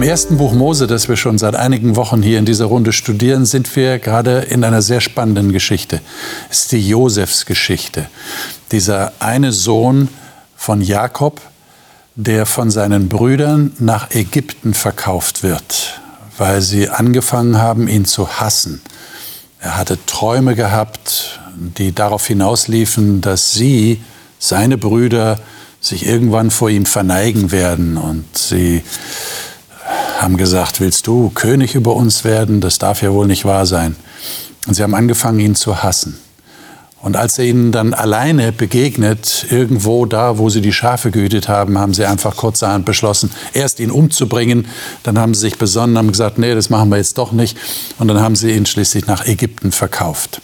Im ersten Buch Mose, das wir schon seit einigen Wochen hier in dieser Runde studieren, sind wir gerade in einer sehr spannenden Geschichte. Es ist die Josefs Geschichte. Dieser eine Sohn von Jakob, der von seinen Brüdern nach Ägypten verkauft wird, weil sie angefangen haben, ihn zu hassen. Er hatte Träume gehabt, die darauf hinausliefen, dass sie, seine Brüder, sich irgendwann vor ihm verneigen werden und sie haben gesagt, willst du König über uns werden? Das darf ja wohl nicht wahr sein. Und sie haben angefangen, ihn zu hassen. Und als er ihnen dann alleine begegnet, irgendwo da, wo sie die Schafe gehütet haben, haben sie einfach kurzerhand beschlossen, erst ihn umzubringen. Dann haben sie sich besonnen, haben gesagt, nee, das machen wir jetzt doch nicht. Und dann haben sie ihn schließlich nach Ägypten verkauft.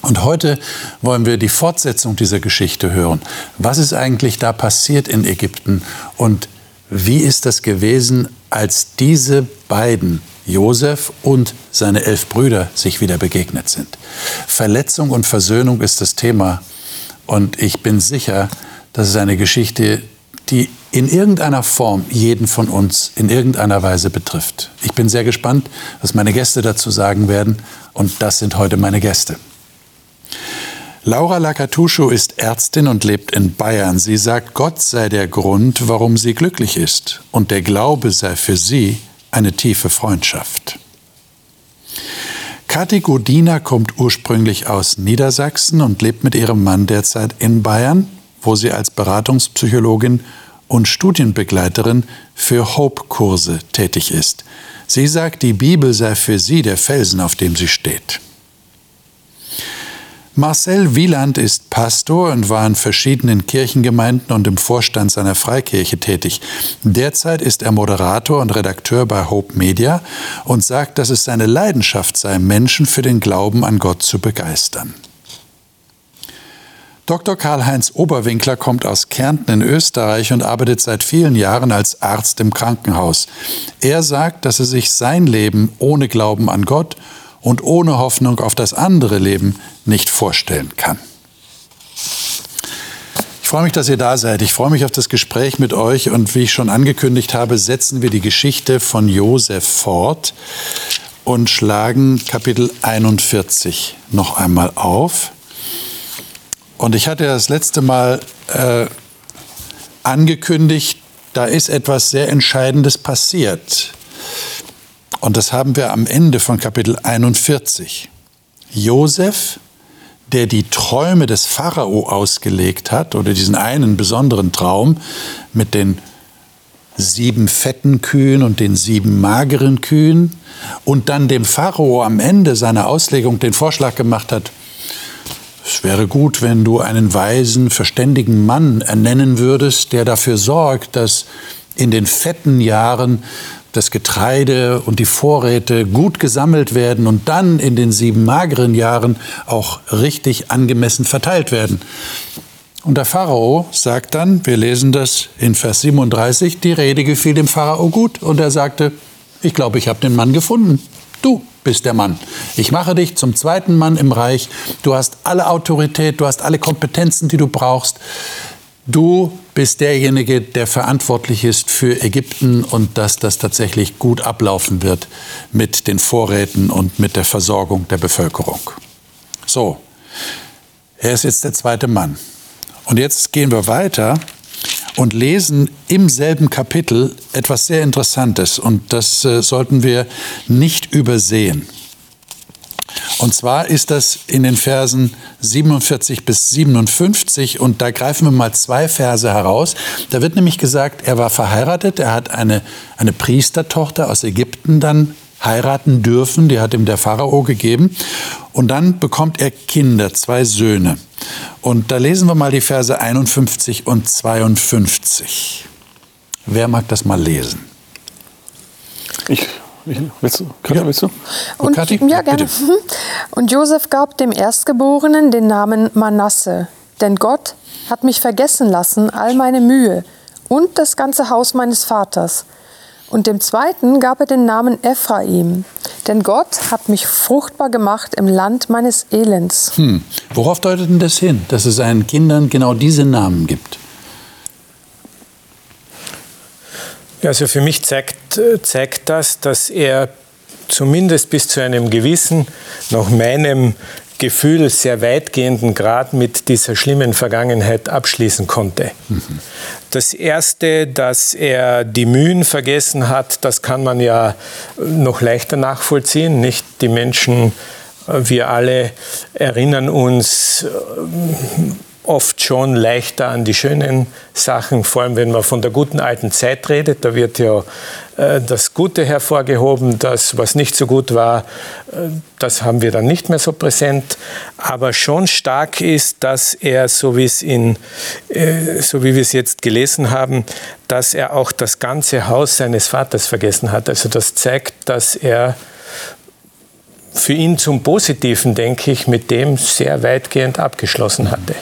Und heute wollen wir die Fortsetzung dieser Geschichte hören. Was ist eigentlich da passiert in Ägypten und wie ist das gewesen, als diese beiden, Josef und seine elf Brüder, sich wieder begegnet sind? Verletzung und Versöhnung ist das Thema. Und ich bin sicher, dass es eine Geschichte, die in irgendeiner Form jeden von uns in irgendeiner Weise betrifft. Ich bin sehr gespannt, was meine Gäste dazu sagen werden. Und das sind heute meine Gäste. Laura Lakatuscho ist Ärztin und lebt in Bayern. Sie sagt, Gott sei der Grund, warum sie glücklich ist. Und der Glaube sei für sie eine tiefe Freundschaft. Kathi Godina kommt ursprünglich aus Niedersachsen und lebt mit ihrem Mann derzeit in Bayern, wo sie als Beratungspsychologin und Studienbegleiterin für Hope-Kurse tätig ist. Sie sagt, die Bibel sei für sie der Felsen, auf dem sie steht. Marcel Wieland ist Pastor und war in verschiedenen Kirchengemeinden und im Vorstand seiner Freikirche tätig. Derzeit ist er Moderator und Redakteur bei Hope Media und sagt, dass es seine Leidenschaft sei, Menschen für den Glauben an Gott zu begeistern. Dr. Karl-Heinz Oberwinkler kommt aus Kärnten in Österreich und arbeitet seit vielen Jahren als Arzt im Krankenhaus. Er sagt, dass er sich sein Leben ohne Glauben an Gott und ohne Hoffnung auf das andere Leben nicht vorstellen kann. Ich freue mich, dass ihr da seid. Ich freue mich auf das Gespräch mit euch und wie ich schon angekündigt habe, setzen wir die Geschichte von Josef fort und schlagen Kapitel 41 noch einmal auf. Und ich hatte das letzte Mal äh, angekündigt, da ist etwas sehr Entscheidendes passiert. Und das haben wir am Ende von Kapitel 41. Josef, der die Träume des Pharao ausgelegt hat, oder diesen einen besonderen Traum mit den sieben fetten Kühen und den sieben mageren Kühen, und dann dem Pharao am Ende seiner Auslegung den Vorschlag gemacht hat, es wäre gut, wenn du einen weisen, verständigen Mann ernennen würdest, der dafür sorgt, dass in den fetten Jahren das Getreide und die Vorräte gut gesammelt werden und dann in den sieben mageren Jahren auch richtig angemessen verteilt werden. Und der Pharao sagt dann, wir lesen das in Vers 37, die Rede gefiel dem Pharao gut und er sagte, ich glaube, ich habe den Mann gefunden. Du bist der Mann. Ich mache dich zum zweiten Mann im Reich. Du hast alle Autorität, du hast alle Kompetenzen, die du brauchst. Du bist derjenige, der verantwortlich ist für Ägypten und dass das tatsächlich gut ablaufen wird mit den Vorräten und mit der Versorgung der Bevölkerung. So, er ist jetzt der zweite Mann. Und jetzt gehen wir weiter und lesen im selben Kapitel etwas sehr Interessantes und das äh, sollten wir nicht übersehen. Und zwar ist das in den Versen 47 bis 57 und da greifen wir mal zwei Verse heraus. Da wird nämlich gesagt, er war verheiratet, er hat eine, eine Priestertochter aus Ägypten dann heiraten dürfen, die hat ihm der Pharao gegeben. Und dann bekommt er Kinder, zwei Söhne. Und da lesen wir mal die Verse 51 und 52. Wer mag das mal lesen? Ich Willst du? Katja, willst du? Und, Kathi? Ja, gerne. Bitte. Mhm. Und Josef gab dem Erstgeborenen den Namen Manasse, denn Gott hat mich vergessen lassen, all meine Mühe und das ganze Haus meines Vaters. Und dem zweiten gab er den Namen Ephraim, denn Gott hat mich fruchtbar gemacht im Land meines Elends. Hm. Worauf deutet denn das hin, dass es seinen Kindern genau diese Namen gibt? Also für mich zeigt, zeigt das, dass er zumindest bis zu einem gewissen, nach meinem Gefühl, sehr weitgehenden Grad mit dieser schlimmen Vergangenheit abschließen konnte. Mhm. Das Erste, dass er die Mühen vergessen hat, das kann man ja noch leichter nachvollziehen. Nicht die Menschen, wir alle erinnern uns oft schon leichter an die schönen Sachen, vor allem wenn man von der guten alten Zeit redet. Da wird ja äh, das Gute hervorgehoben, das, was nicht so gut war, äh, das haben wir dann nicht mehr so präsent. Aber schon stark ist, dass er, so in, äh, so wie wir es jetzt gelesen haben, dass er auch das ganze Haus seines Vaters vergessen hat. Also das zeigt, dass er für ihn zum Positiven, denke ich, mit dem sehr weitgehend abgeschlossen hatte.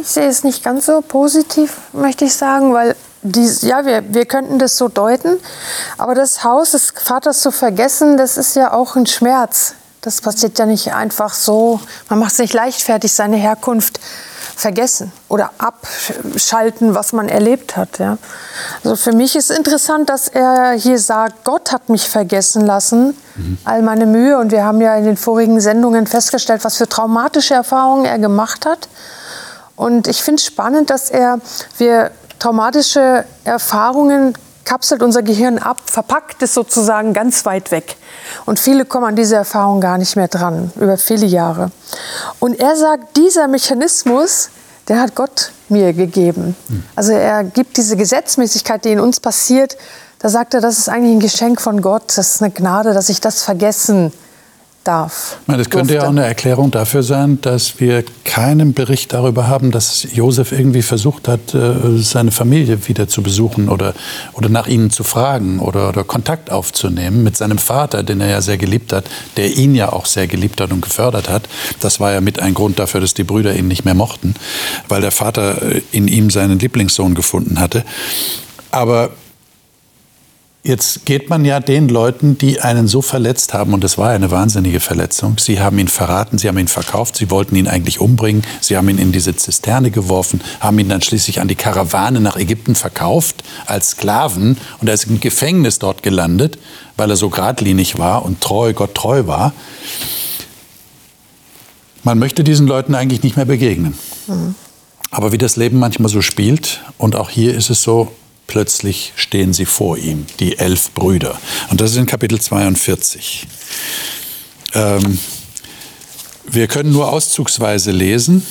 Ich sehe es nicht ganz so positiv, möchte ich sagen, weil dies, ja, wir, wir könnten das so deuten, aber das Haus des Vaters zu vergessen, das ist ja auch ein Schmerz. Das passiert ja nicht einfach so. Man macht sich leichtfertig seine Herkunft vergessen oder abschalten, was man erlebt hat. Ja. Also für mich ist interessant, dass er hier sagt, Gott hat mich vergessen lassen, mhm. all meine Mühe. Und wir haben ja in den vorigen Sendungen festgestellt, was für traumatische Erfahrungen er gemacht hat. Und ich finde es spannend, dass er, wir traumatische Erfahrungen kapselt unser Gehirn ab, verpackt es sozusagen ganz weit weg. Und viele kommen an diese Erfahrung gar nicht mehr dran, über viele Jahre. Und er sagt, dieser Mechanismus, der hat Gott mir gegeben. Also er gibt diese Gesetzmäßigkeit, die in uns passiert, da sagt er, das ist eigentlich ein Geschenk von Gott, das ist eine Gnade, dass ich das vergessen darf. Das könnte ja auch eine Erklärung dafür sein, dass wir keinen Bericht darüber haben, dass Josef irgendwie versucht hat, äh, seine Familie wieder zu besuchen oder, oder nach ihnen zu fragen oder, oder Kontakt aufzunehmen mit seinem Vater, den er ja sehr geliebt hat, der ihn ja auch sehr geliebt hat und gefördert hat. Das war ja mit ein Grund dafür, dass die Brüder ihn nicht mehr mochten, weil der Vater äh, in ihm seinen Lieblingssohn gefunden hatte. Aber Jetzt geht man ja den Leuten, die einen so verletzt haben, und das war eine wahnsinnige Verletzung, sie haben ihn verraten, sie haben ihn verkauft, sie wollten ihn eigentlich umbringen, sie haben ihn in diese Zisterne geworfen, haben ihn dann schließlich an die Karawane nach Ägypten verkauft als Sklaven und er ist im Gefängnis dort gelandet, weil er so geradlinig war und treu, Gott treu war. Man möchte diesen Leuten eigentlich nicht mehr begegnen. Mhm. Aber wie das Leben manchmal so spielt, und auch hier ist es so, plötzlich stehen sie vor ihm, die elf Brüder. Und das ist in Kapitel 42. Ähm, wir können nur auszugsweise lesen.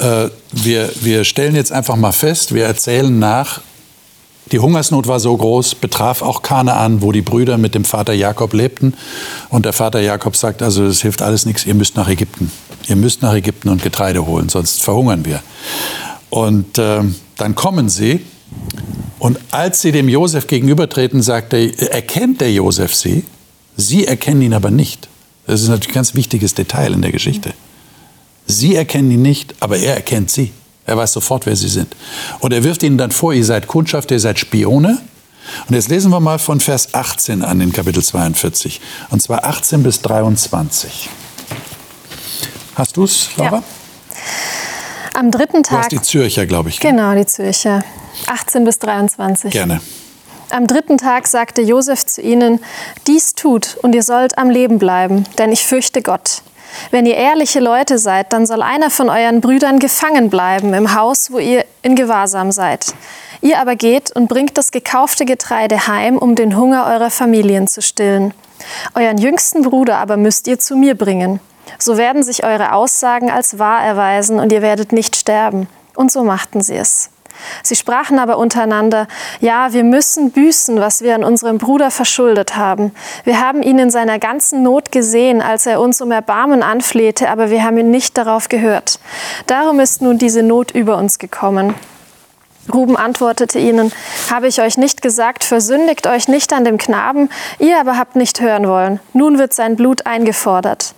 Äh, wir, wir stellen jetzt einfach mal fest, wir erzählen nach, die Hungersnot war so groß, betraf auch Kanaan, wo die Brüder mit dem Vater Jakob lebten. Und der Vater Jakob sagt, also das hilft alles nichts, ihr müsst nach Ägypten. Ihr müsst nach Ägypten und Getreide holen, sonst verhungern wir. Und äh, dann kommen sie und als sie dem Josef gegenübertreten, sagt er, erkennt der Josef sie, sie erkennen ihn aber nicht. Das ist natürlich ein ganz wichtiges Detail in der Geschichte. Sie erkennen ihn nicht, aber er erkennt sie. Er weiß sofort, wer sie sind. Und er wirft ihnen dann vor, ihr seid Kundschaft, ihr seid Spione. Und jetzt lesen wir mal von Vers 18 an in Kapitel 42. Und zwar 18 bis 23. Hast du es, Laura? Ja. Am dritten Tag. Du die Zürcher, glaube ich. Genau, die Zürcher. 18 bis 23. Gerne. Am dritten Tag sagte Josef zu ihnen, dies tut und ihr sollt am Leben bleiben, denn ich fürchte Gott. Wenn ihr ehrliche Leute seid, dann soll einer von euren Brüdern gefangen bleiben im Haus, wo ihr in Gewahrsam seid. Ihr aber geht und bringt das gekaufte Getreide heim, um den Hunger eurer Familien zu stillen. Euren jüngsten Bruder aber müsst ihr zu mir bringen. So werden sich eure Aussagen als wahr erweisen und ihr werdet nicht sterben. Und so machten sie es. Sie sprachen aber untereinander, ja, wir müssen büßen, was wir an unserem Bruder verschuldet haben. Wir haben ihn in seiner ganzen Not gesehen, als er uns um Erbarmen anflehte, aber wir haben ihn nicht darauf gehört. Darum ist nun diese Not über uns gekommen. Ruben antwortete ihnen, habe ich euch nicht gesagt, versündigt euch nicht an dem Knaben, ihr aber habt nicht hören wollen. Nun wird sein Blut eingefordert.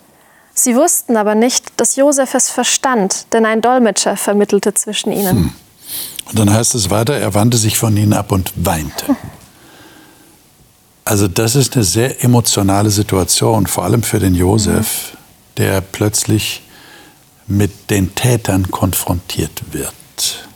Sie wussten aber nicht, dass Josef es verstand, denn ein Dolmetscher vermittelte zwischen ihnen. Hm. Und dann heißt es weiter, er wandte sich von ihnen ab und weinte. Also das ist eine sehr emotionale Situation, vor allem für den Josef, der plötzlich mit den Tätern konfrontiert wird.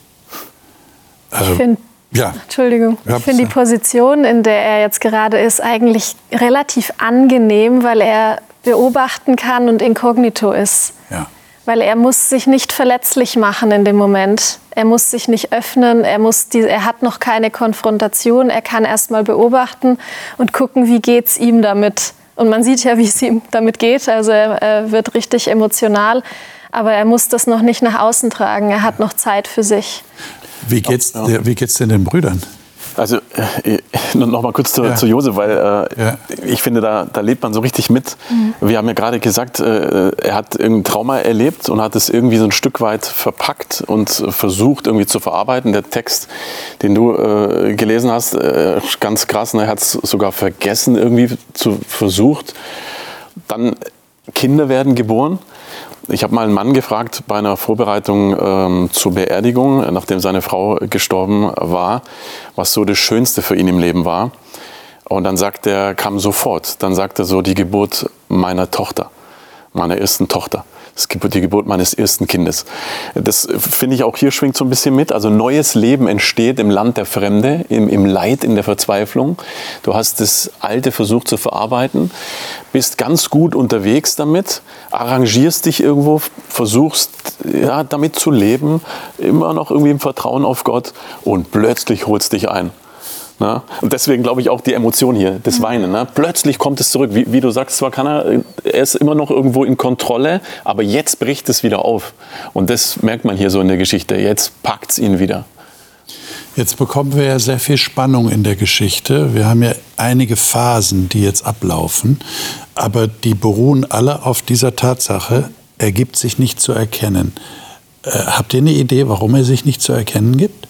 Ich finde Ja. Entschuldigung. Ich finde die. Position, in der er jetzt gerade ist, eigentlich relativ angenehm, weil er beobachten kann und inkognito ist. Ja. Weil er muss sich nicht verletzlich machen in dem Moment. Er muss sich nicht öffnen, er, muss die, er hat noch keine Konfrontation. Er kann erst mal beobachten und gucken, wie geht es ihm damit. Und man sieht ja, wie es ihm damit geht. Also er, er wird richtig emotional. Aber er muss das noch nicht nach außen tragen. Er hat noch Zeit für sich. Wie geht's, wie geht's denn den Brüdern? Also äh, noch mal kurz zu, Ja. zu Jose, weil äh, Ja. ich finde, da, da lebt man so richtig mit. Wir haben ja gerade gesagt, äh, er hat irgendein Trauma erlebt und hat es irgendwie so ein Stück weit verpackt und versucht irgendwie zu verarbeiten. Der Text, den du äh, gelesen hast, äh, ganz krass, ne? er hat es sogar vergessen irgendwie zu versucht. Dann Kinder werden geboren. Ich habe mal einen Mann gefragt bei einer Vorbereitung ähm, zur Beerdigung, nachdem seine Frau gestorben war, was so das Schönste für ihn im Leben war. Und dann sagt er, kam sofort, dann sagt er so, die Geburt meiner Tochter, meiner ersten Tochter. Die Geburt meines ersten Kindes. Das finde ich auch hier schwingt so ein bisschen mit. Also neues Leben entsteht im Land der Fremde, im, im Leid, in der Verzweiflung. Du hast das Alte versucht zu verarbeiten, bist ganz gut unterwegs damit, arrangierst dich irgendwo, versuchst ja, damit zu leben, immer noch irgendwie im Vertrauen auf Gott und plötzlich holst dich ein. Ne? Und deswegen glaube ich auch die Emotion hier, das Weinen. Ne? Plötzlich kommt es zurück. Wie, wie du sagst, zwar kann er, er ist immer noch irgendwo in Kontrolle, aber jetzt bricht es wieder auf. Und das merkt man hier so in der Geschichte. Jetzt packt es ihn wieder. Jetzt bekommen wir ja sehr viel Spannung in der Geschichte. Wir haben ja einige Phasen, die jetzt ablaufen, aber die beruhen alle auf dieser Tatsache, er gibt sich nicht zu erkennen. Äh, habt ihr eine Idee, warum er sich nicht zu erkennen gibt?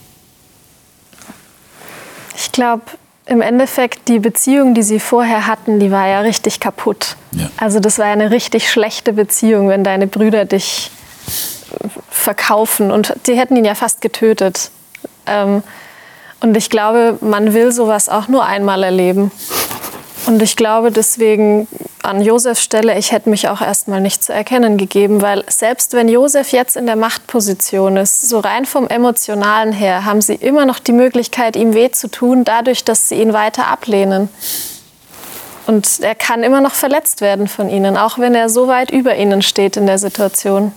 Ich glaube, im Endeffekt, die Beziehung, die sie vorher hatten, die war ja richtig kaputt. Ja. Also das war eine richtig schlechte Beziehung, wenn deine Brüder dich verkaufen. Und die hätten ihn ja fast getötet. Ähm, und ich glaube, man will sowas auch nur einmal erleben. Und ich glaube deswegen an Josefs Stelle, ich hätte mich auch erstmal nicht zu erkennen gegeben, weil selbst wenn Josef jetzt in der Machtposition ist, so rein vom Emotionalen her, haben sie immer noch die Möglichkeit, ihm weh zu tun, dadurch, dass sie ihn weiter ablehnen. Und er kann immer noch verletzt werden von ihnen, auch wenn er so weit über ihnen steht in der Situation.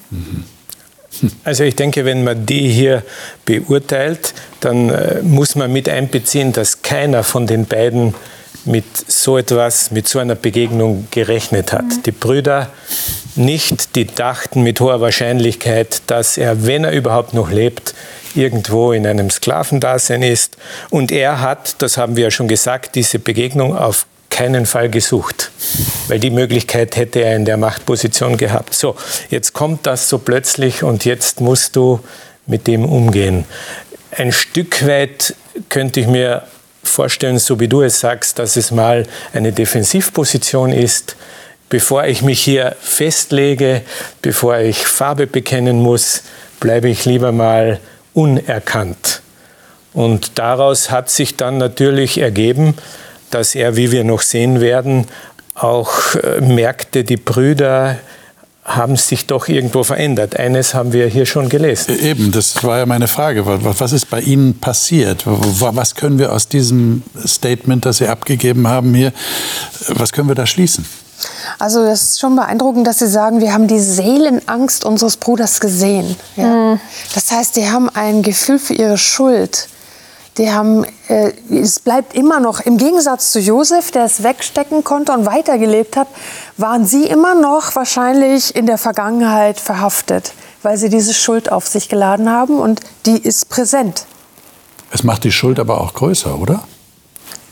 Also ich denke, wenn man die hier beurteilt, dann äh, muss man mit einbeziehen, dass keiner von den beiden mit so etwas, mit so einer Begegnung gerechnet hat. Die Brüder nicht, die dachten mit hoher Wahrscheinlichkeit, dass er, wenn er überhaupt noch lebt, irgendwo in einem Sklavendasein ist. Und er hat, das haben wir ja schon gesagt, diese Begegnung auf keinen Fall gesucht, weil die Möglichkeit hätte er in der Machtposition gehabt. So, jetzt kommt das so plötzlich und jetzt musst du mit dem umgehen. Ein Stück weit könnte ich mir vorstellen, so wie du es sagst, dass es mal eine Defensivposition ist, bevor ich mich hier festlege, bevor ich Farbe bekennen muss, bleibe ich lieber mal unerkannt. Und daraus hat sich dann natürlich ergeben, dass er, wie wir noch sehen werden, auch äh, merkte, die Brüder haben sich doch irgendwo verändert. Eines haben wir hier schon gelesen. Eben, das war ja meine Frage. Wa- Was ist bei Ihnen passiert? Wa- Was können wir aus diesem Statement, das Sie abgegeben haben hier, was können wir da schließen? Also das ist schon beeindruckend, dass Sie sagen, wir haben die Seelenangst unseres Bruders gesehen. Ja? Das heißt, die haben ein Gefühl für ihre Schuld. Die haben, äh, es bleibt immer noch, im Gegensatz zu Josef, der es wegstecken konnte und weitergelebt hat, waren sie immer noch wahrscheinlich in der Vergangenheit verhaftet, weil sie diese Schuld auf sich geladen haben und die ist präsent. Es macht die Schuld aber auch größer, oder?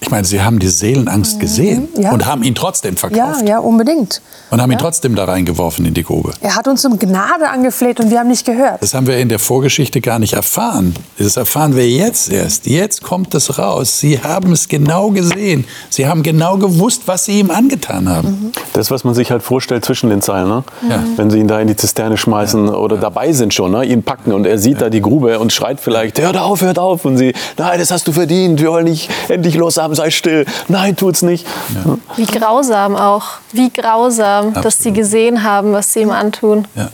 Ich meine, Sie haben die Seelenangst gesehen ja. und haben ihn trotzdem Ja, verkauft ja, unbedingt. und haben ihn trotzdem da reingeworfen in die Grube. Er hat uns um Gnade angefleht und wir haben nicht gehört. Das haben wir in der Vorgeschichte gar nicht erfahren. Das erfahren wir jetzt erst. Jetzt kommt es raus. Sie haben es genau gesehen. Sie haben genau gewusst, was Sie ihm angetan haben. Das, was man sich halt vorstellt zwischen den Zeilen, ne? Ja. wenn sie ihn da in die Zisterne schmeißen oder dabei sind schon, ne? ihn packen und er sieht da die Grube und schreit vielleicht, hört auf, hört auf. Und sie, nein, das hast du verdient, wir wollen dich endlich loshaben, sei still. Nein, tut's nicht. Wie grausam auch. Wie grausam, dass sie Absolut. gesehen haben, was sie ihm antun. Ja.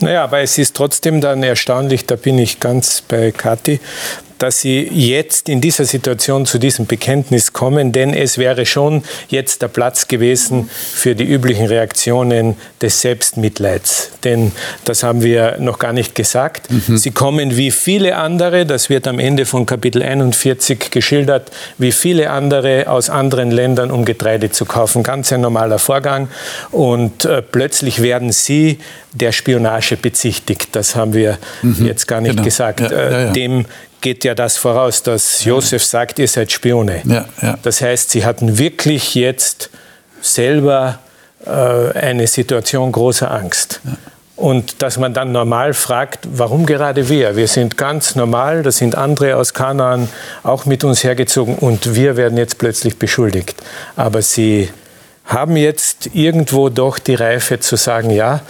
Naja, aber es ist trotzdem dann erstaunlich, da bin ich ganz bei Kathi, dass Sie jetzt in dieser Situation zu diesem Bekenntnis kommen, denn es wäre schon jetzt der Platz gewesen für die üblichen Reaktionen des Selbstmitleids. Denn das haben wir noch gar nicht gesagt. Mhm. Sie kommen wie viele andere, das wird am Ende von Kapitel 41 geschildert, wie viele andere aus anderen Ländern, um Getreide zu kaufen. Ganz ein normaler Vorgang. Und äh, plötzlich werden sie der Spionage bezichtigt. Das haben wir mhm. jetzt gar nicht genau. gesagt. Ja, ja, ja. Dem geht ja das voraus, dass Josef sagt, ihr seid Spione. Das heißt, sie hatten wirklich jetzt selber äh, eine Situation großer Angst. Und dass man dann normal fragt, warum gerade wir? Wir sind ganz normal, da sind andere aus Kanaan auch mit uns hergezogen und wir werden jetzt plötzlich beschuldigt. Aber sie haben jetzt irgendwo doch die Reife zu sagen, ja,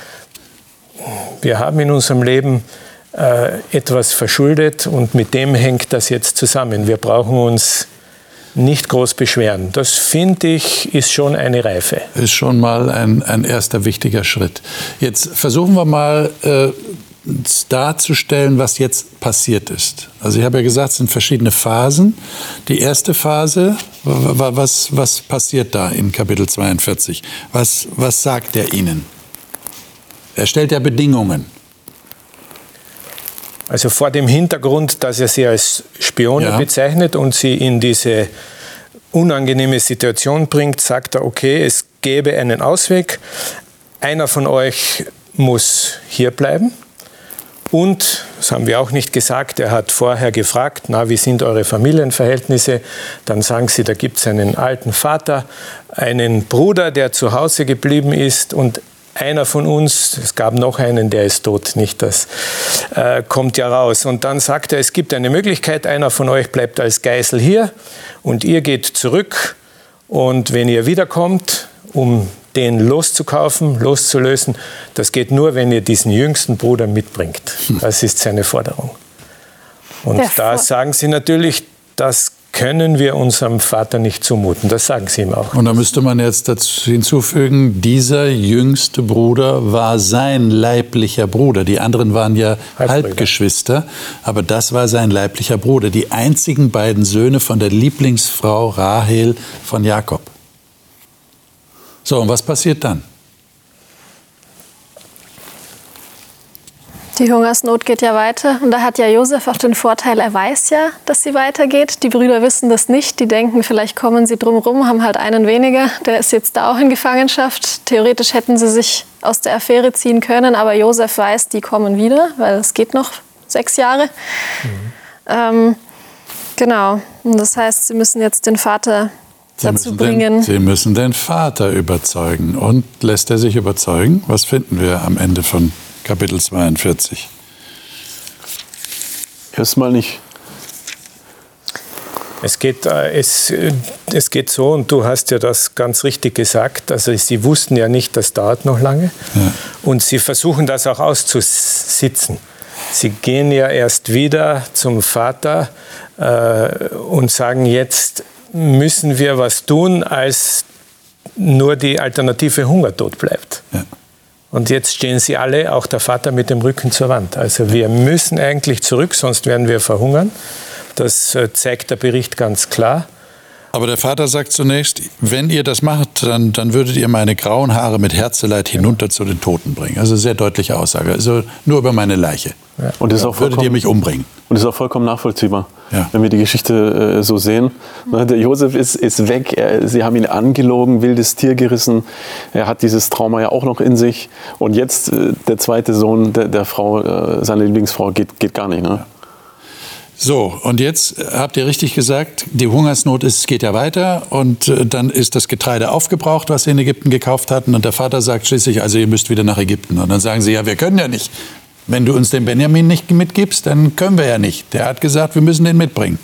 wir haben in unserem Leben etwas verschuldet und mit dem hängt das jetzt zusammen. Wir brauchen uns nicht groß beschweren. Das finde ich ist schon eine Reife. Ist schon mal ein, ein erster wichtiger Schritt. Jetzt versuchen wir mal äh, darzustellen, was jetzt passiert ist. Also ich habe ja gesagt, es sind verschiedene Phasen. Die erste Phase, was, was passiert da in Kapitel 42? Was, was sagt er ihnen? Er stellt ja Bedingungen. Also vor dem Hintergrund, dass er sie als Spione ja. bezeichnet und sie in diese unangenehme Situation bringt, sagt er, okay, es gäbe einen Ausweg. Einer von euch muss hier bleiben. Und, das haben wir auch nicht gesagt, er hat vorher gefragt, na, wie sind eure Familienverhältnisse? Dann sagen sie, da gibt es einen alten Vater, einen Bruder, der zu Hause geblieben ist und einer von uns, es gab noch einen, der ist tot, nicht das, äh, kommt ja raus. Und dann sagt er, es gibt eine Möglichkeit, einer von euch bleibt als Geisel hier und ihr geht zurück und wenn ihr wiederkommt, um den loszukaufen, loszulösen, das geht nur, wenn ihr diesen jüngsten Bruder mitbringt. Das ist seine Forderung. Und da sagen sie natürlich, das können wir unserem Vater nicht zumuten. Das sagen sie ihm auch. Und da müsste man jetzt dazu hinzufügen, dieser jüngste Bruder war sein leiblicher Bruder. Die anderen waren ja Halbgeschwister, aber das war sein leiblicher Bruder. Die einzigen beiden Söhne von der Lieblingsfrau Rahel von Jakob. So, und was passiert dann? Die Hungersnot geht ja weiter und da hat ja Josef auch den Vorteil, er weiß ja, dass sie weitergeht. Die Brüder wissen das nicht, die denken, vielleicht kommen sie drumherum, haben halt einen weniger, der ist jetzt da auch in Gefangenschaft. Theoretisch hätten sie sich aus der Affäre ziehen können, aber Josef weiß, die kommen wieder, weil es geht noch sechs Jahre. Mhm. Ähm, genau, und das heißt, sie müssen jetzt den Vater Sie dazu bringen. Den, sie müssen den Vater überzeugen. Und lässt er sich überzeugen? Was finden wir am Ende von Kapitel 42. Erstmal nicht. Es geht, äh, es, äh, es geht so, und du hast ja das ganz richtig gesagt, also sie wussten ja nicht, das dauert noch lange. Ja. Und sie versuchen das auch auszusitzen. Sie gehen ja erst wieder zum Vater äh, und sagen, jetzt müssen wir was tun, als nur die Alternative Hungertod bleibt. Ja. Und jetzt stehen sie alle, auch der Vater, mit dem Rücken zur Wand. Also wir müssen eigentlich zurück, sonst werden wir verhungern. Das äh, zeigt der Bericht ganz klar. Aber der Vater sagt zunächst, wenn ihr das macht, dann, dann würdet ihr meine grauen Haare mit Herzeleid hinunter zu den Toten bringen. Also sehr deutliche Aussage. Also nur über meine Leiche. Ja. Und das ist auch würdet ihr mich umbringen. Und das ist auch vollkommen nachvollziehbar, ja. wenn wir die Geschichte äh, so sehen. Mhm. Der Josef ist, ist weg, er, sie haben ihn angelogen, wildes Tier gerissen. Er hat dieses Trauma ja auch noch in sich. Und jetzt äh, der zweite Sohn der, der Frau, äh, seine Lieblingsfrau, geht, geht gar nicht. Ne? Ja. So, und jetzt habt ihr richtig gesagt, die Hungersnot ist, geht ja weiter und äh, dann ist das Getreide aufgebraucht, was sie in Ägypten gekauft hatten und der Vater sagt schließlich, also ihr müsst wieder nach Ägypten. Und dann sagen sie, ja, wir können ja nicht. Wenn du uns den Benjamin nicht mitgibst, dann können wir ja nicht. Der hat gesagt, wir müssen den mitbringen.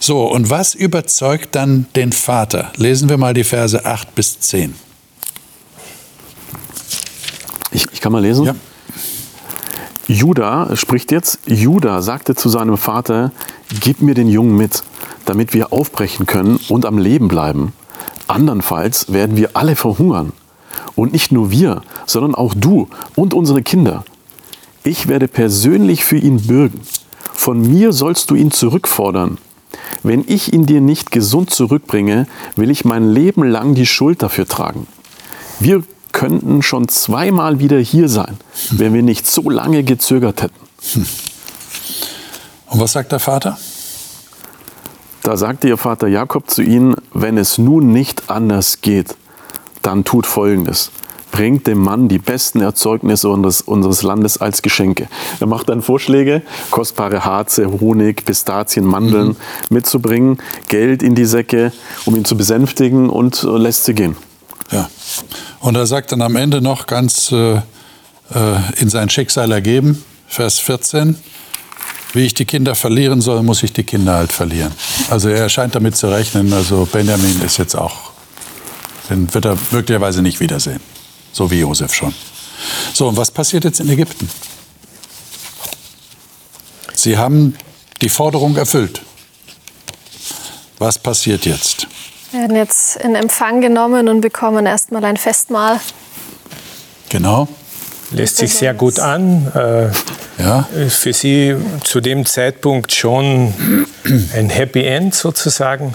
So, und was überzeugt dann den Vater? Lesen wir mal die Verse 8 bis 10. Ich, ich kann mal lesen? Ja. Judah spricht jetzt, Judah sagte zu seinem Vater, gib mir den Jungen mit, damit wir aufbrechen können und am Leben bleiben. Andernfalls werden wir alle verhungern. Und nicht nur wir, sondern auch du und unsere Kinder. Ich werde persönlich für ihn bürgen. Von mir sollst du ihn zurückfordern. Wenn ich ihn dir nicht gesund zurückbringe, will ich mein Leben lang die Schuld dafür tragen. Wir könnten schon zweimal wieder hier sein, wenn wir nicht so lange gezögert hätten. Und was sagt der Vater? Da sagte ihr Vater Jakob zu ihnen, wenn es nun nicht anders geht, dann tut Folgendes. Bringt dem Mann die besten Erzeugnisse unseres, unseres Landes als Geschenke. Er macht dann Vorschläge, kostbare Harze, Honig, Pistazien, Mandeln mhm. mitzubringen, Geld in die Säcke, um ihn zu besänftigen und lässt sie gehen. Ja. Und er sagt dann am Ende noch ganz äh, äh in sein Schicksal ergeben, Vers 14, wie ich die Kinder verlieren soll, muss ich die Kinder halt verlieren. Also er scheint damit zu rechnen, also Benjamin ist jetzt auch, den wird er möglicherweise nicht wiedersehen. So wie Josef schon. So, und was passiert jetzt in Ägypten? Sie haben die Forderung erfüllt. Was passiert jetzt? Wir werden jetzt in Empfang genommen und bekommen erstmal ein Festmahl. Genau. Lässt sich sehr gut an. Äh, ja. Für Sie zu dem Zeitpunkt schon ein Happy End sozusagen.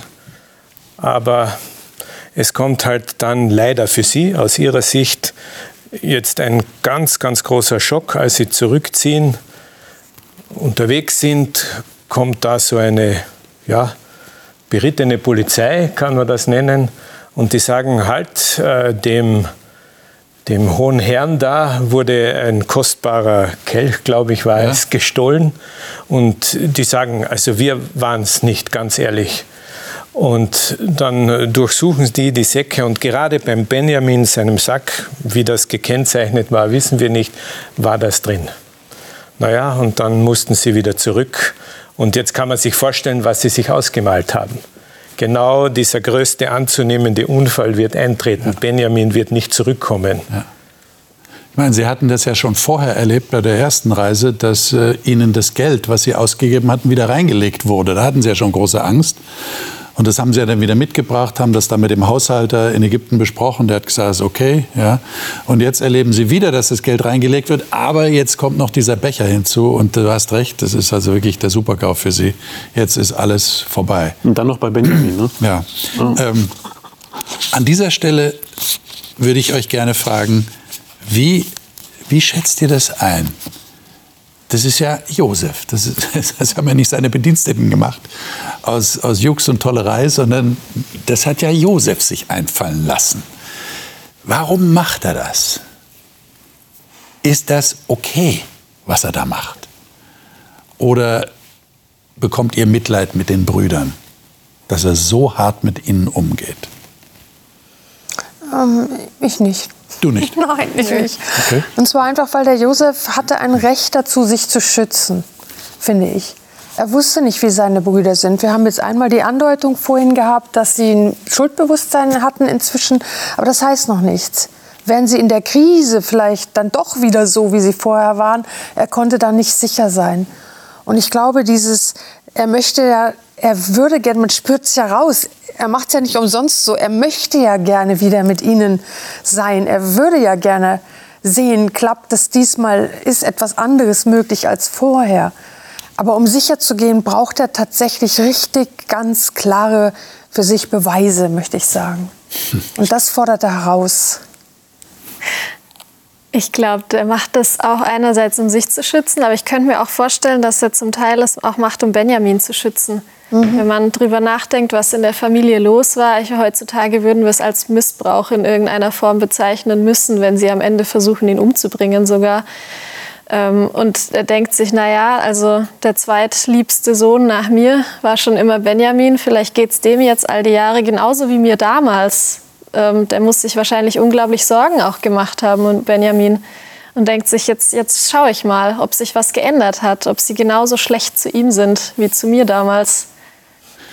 Aber es kommt halt dann leider für Sie aus Ihrer Sicht jetzt ein ganz, ganz großer Schock, als Sie zurückziehen, unterwegs sind, kommt da so eine, ja, berittene Polizei, kann man das nennen, und die sagen halt äh, dem dem hohen Herrn da wurde ein kostbarer Kelch, glaube ich, war ja. es, gestohlen. Und die sagen, also wir waren es nicht, ganz ehrlich. Und dann durchsuchen die die Säcke und gerade beim Benjamin, seinem Sack, wie das gekennzeichnet war, wissen wir nicht, war das drin. Naja, und dann mussten sie wieder zurück. Und jetzt kann man sich vorstellen, was sie sich ausgemalt haben genau dieser größte anzunehmende Unfall wird eintreten. Ja. Benjamin wird nicht zurückkommen. Ja. Ich meine, Sie hatten das ja schon vorher erlebt bei der ersten Reise, dass äh, Ihnen das Geld, was Sie ausgegeben hatten, wieder reingelegt wurde. Da hatten Sie ja schon große Angst. Und das haben sie ja dann wieder mitgebracht, haben das dann mit dem Haushalter in Ägypten besprochen. Der hat gesagt, ist okay. Ja. Und jetzt erleben sie wieder, dass das Geld reingelegt wird. Aber jetzt kommt noch dieser Becher hinzu. Und du hast recht, das ist also wirklich der Superkauf für sie. Jetzt ist alles vorbei. Und dann noch bei Benjamin, ne? Ja. Oh. Ähm, an dieser Stelle würde ich euch gerne fragen, wie, wie schätzt ihr das ein? Das ist ja Josef. Das, ist, das haben ja nicht seine Bediensteten gemacht aus, aus Jux und Tollerei, sondern das hat ja Josef sich einfallen lassen. Warum macht er das? Ist das okay, was er da macht? Oder bekommt ihr Mitleid mit den Brüdern, dass er so hart mit ihnen umgeht? Ähm, ich nicht. Du nicht? Nein, nicht ich. Okay. Und zwar einfach, weil der Josef hatte ein Recht dazu, sich zu schützen, finde ich. Er wusste nicht, wie seine Brüder sind. Wir haben jetzt einmal die Andeutung vorhin gehabt, dass sie ein Schuldbewusstsein hatten inzwischen, aber das heißt noch nichts. Wären sie in der Krise vielleicht dann doch wieder so, wie sie vorher waren, er konnte da nicht sicher sein. Und ich glaube, dieses, er möchte ja, er würde gerne, man spürt es ja raus, er macht es ja nicht umsonst so. Er möchte ja gerne wieder mit ihnen sein. Er würde ja gerne sehen, klappt es diesmal, ist etwas anderes möglich als vorher. Aber um sicher zu gehen, braucht er tatsächlich richtig ganz klare für sich Beweise, möchte ich sagen. Und das fordert er heraus. Ich glaube, der macht das auch einerseits, um sich zu schützen, aber ich könnte mir auch vorstellen, dass er zum Teil es auch macht, um Benjamin zu schützen. Mhm. Wenn man darüber nachdenkt, was in der Familie los war, ich, heutzutage würden wir es als Missbrauch in irgendeiner Form bezeichnen müssen, wenn sie am Ende versuchen, ihn umzubringen sogar. Ähm, und er denkt sich, naja, also der zweitliebste Sohn nach mir war schon immer Benjamin. Vielleicht geht es dem jetzt all die Jahre genauso wie mir damals. Ähm, der muss sich wahrscheinlich unglaublich Sorgen auch gemacht haben und Benjamin und denkt sich, jetzt, jetzt schaue ich mal, ob sich was geändert hat, ob sie genauso schlecht zu ihm sind wie zu mir damals.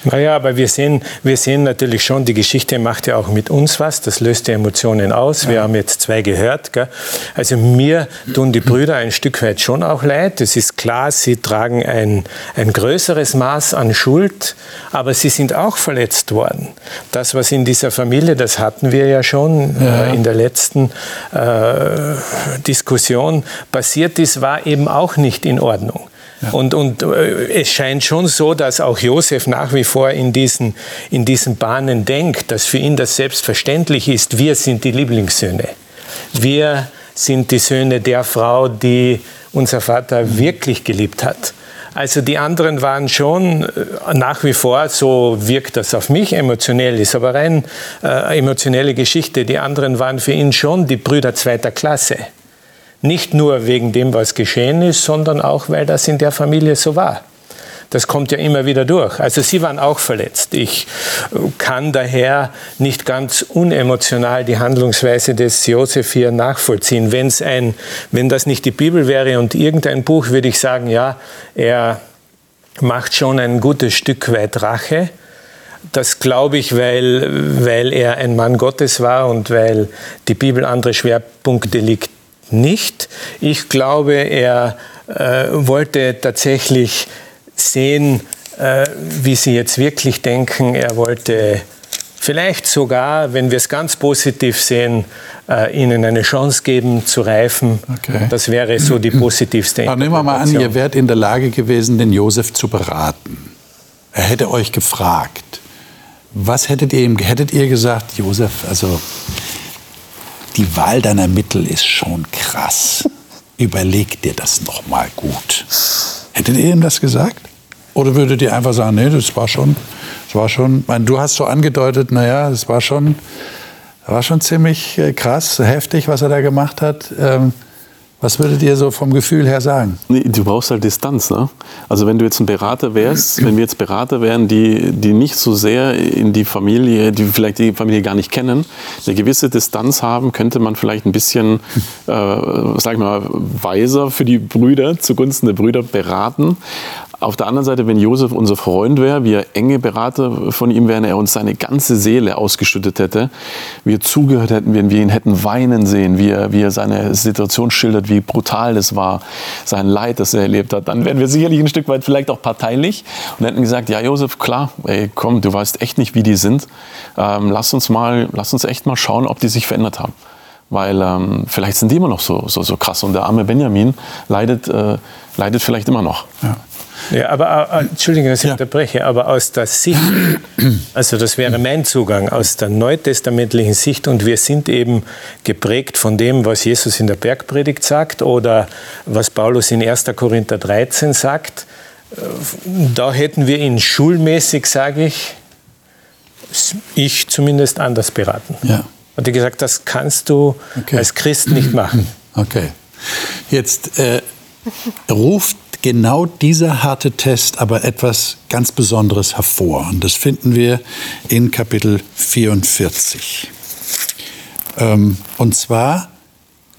Naja, aber wir sehen, wir sehen natürlich schon, die Geschichte macht ja auch mit uns was. Das löst die Emotionen aus. Wir haben jetzt zwei gehört. Gell? Also mir tun die Brüder ein Stück weit schon auch leid. Es ist klar, sie tragen ein, ein größeres Maß an Schuld, aber sie sind auch verletzt worden. Das, was in dieser Familie, das hatten wir ja schon ja. Äh, in der letzten äh, Diskussion passiert ist, war eben auch nicht in Ordnung. Ja. Und, und äh, es scheint schon so, dass auch Josef nach wie vor in diesen, in diesen Bahnen denkt, dass für ihn das selbstverständlich ist, wir sind die Lieblingssöhne. Wir sind die Söhne der Frau, die unser Vater wirklich geliebt hat. Also die anderen waren schon äh, nach wie vor, so wirkt das auf mich emotionell, ist aber rein äh, emotionelle Geschichte. Die anderen waren für ihn schon die Brüder zweiter Klasse. Nicht nur wegen dem, was geschehen ist, sondern auch, weil das in der Familie so war. Das kommt ja immer wieder durch. Also sie waren auch verletzt. Ich kann daher nicht ganz unemotional die Handlungsweise des Josef hier nachvollziehen. Wenn's ein, wenn das nicht die Bibel wäre und irgendein Buch, würde ich sagen, ja, er macht schon ein gutes Stück weit Rache. Das glaube ich, weil, weil er ein Mann Gottes war und weil die Bibel andere Schwerpunkte liegt nicht. Ich glaube, er äh, wollte tatsächlich sehen, äh, wie sie jetzt wirklich denken. Er wollte vielleicht sogar, wenn wir es ganz positiv sehen, äh, ihnen eine Chance geben zu reifen. Okay. Das wäre so die positivste Aber Nehmen wir mal an, ihr wärt in der Lage gewesen, den Josef zu beraten. Er hätte euch gefragt. Was hättet ihr ihm, hättet ihr gesagt, Josef, also die Wahl deiner Mittel ist schon krass. Überleg dir das noch mal gut. Hättet ihr ihm das gesagt? Oder würdet ihr einfach sagen, nee, das war schon, das war schon, ich meine, du hast so angedeutet, naja, das war schon, war schon ziemlich äh, krass, heftig, was er da gemacht hat. Ähm, was würdet ihr so vom Gefühl her sagen? Du brauchst halt Distanz. Ne? Also wenn du jetzt ein Berater wärst, wenn wir jetzt Berater wären, die, die nicht so sehr in die Familie, die vielleicht die Familie gar nicht kennen, eine gewisse Distanz haben, könnte man vielleicht ein bisschen, äh, sag ich mal, weiser für die Brüder, zugunsten der Brüder beraten. Auf der anderen Seite, wenn Josef unser Freund wäre, wir enge Berater von ihm wären, er uns seine ganze Seele ausgeschüttet hätte, wir zugehört hätten, wenn wir ihn hätten weinen sehen, wie er, wie er seine Situation schildert, wie brutal das war, sein Leid, das er erlebt hat, dann wären wir sicherlich ein Stück weit vielleicht auch parteilich und hätten gesagt, ja Josef, klar, ey, komm, du weißt echt nicht, wie die sind, ähm, lass uns mal, lass uns echt mal schauen, ob die sich verändert haben weil ähm, vielleicht sind die immer noch so, so, so krass und der arme Benjamin leidet, äh, leidet vielleicht immer noch. Ja. Ja, aber äh, Entschuldigung, dass ich ja. unterbreche, aber aus der Sicht, also das wäre mein Zugang, aus der neutestamentlichen Sicht und wir sind eben geprägt von dem, was Jesus in der Bergpredigt sagt oder was Paulus in 1. Korinther 13 sagt. Äh, da hätten wir ihn schulmäßig, sage ich, ich zumindest anders beraten. Ja. Und ich gesagt, das kannst du okay. als Christ nicht machen. Okay. Jetzt äh, ruft genau dieser harte Test aber etwas ganz Besonderes hervor. Und das finden wir in Kapitel 44. Ähm, und zwar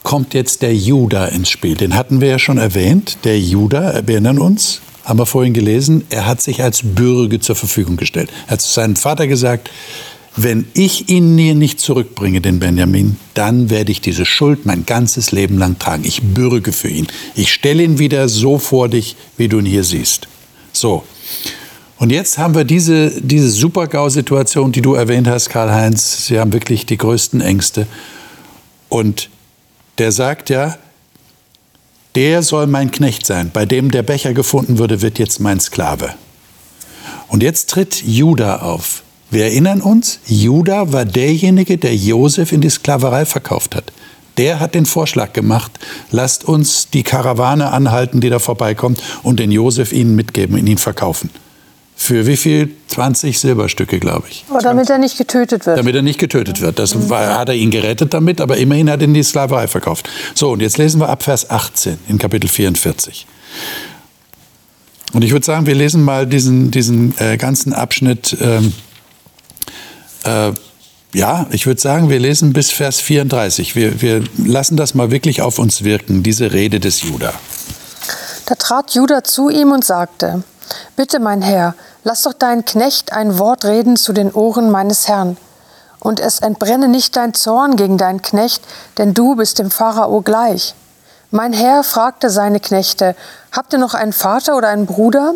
kommt jetzt der Juda ins Spiel. Den hatten wir ja schon erwähnt. Der Juda, wir erinnern uns, haben wir vorhin gelesen, er hat sich als Bürger zur Verfügung gestellt. Er hat zu seinem Vater gesagt, wenn ich ihn mir nicht zurückbringe, den Benjamin, dann werde ich diese Schuld mein ganzes Leben lang tragen. Ich bürge für ihn. Ich stelle ihn wieder so vor dich, wie du ihn hier siehst. So. Und jetzt haben wir diese, diese Super-GAU-Situation, die du erwähnt hast, Karl-Heinz. Sie haben wirklich die größten Ängste. Und der sagt ja, der soll mein Knecht sein. Bei dem der Becher gefunden wurde, wird jetzt mein Sklave. Und jetzt tritt Judah auf. Wir erinnern uns, Judah war derjenige, der Josef in die Sklaverei verkauft hat. Der hat den Vorschlag gemacht, lasst uns die Karawane anhalten, die da vorbeikommt, und den Josef ihnen mitgeben, ihn verkaufen. Für wie viel? 20 Silberstücke, glaube ich. Aber damit er nicht getötet wird. Damit er nicht getötet wird. Das war, hat er ihn gerettet damit, aber immerhin hat er ihn in die Sklaverei verkauft. So, und jetzt lesen wir ab Vers 18 in Kapitel 44. Und ich würde sagen, wir lesen mal diesen, diesen äh, ganzen Abschnitt. Ähm, äh, ja, ich würde sagen, wir lesen bis Vers 34. Wir, wir lassen das mal wirklich auf uns wirken, diese Rede des Judah. Da trat Judah zu ihm und sagte, Bitte, mein Herr, lass doch deinen Knecht ein Wort reden zu den Ohren meines Herrn. Und es entbrenne nicht dein Zorn gegen deinen Knecht, denn du bist dem Pharao gleich. Mein Herr fragte seine Knechte, Habt ihr noch einen Vater oder einen Bruder?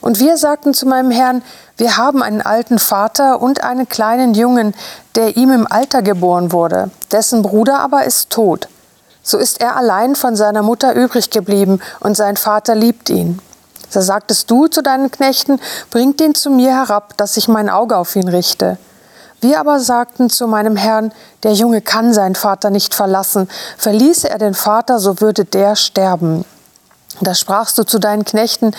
Und wir sagten zu meinem Herrn, wir haben einen alten Vater und einen kleinen Jungen, der ihm im Alter geboren wurde, dessen Bruder aber ist tot. So ist er allein von seiner Mutter übrig geblieben, und sein Vater liebt ihn. Da sagtest du zu deinen Knechten, bringt ihn zu mir herab, dass ich mein Auge auf ihn richte. Wir aber sagten zu meinem Herrn, der Junge kann seinen Vater nicht verlassen. Verließe er den Vater, so würde der sterben. Da sprachst du zu deinen Knechten,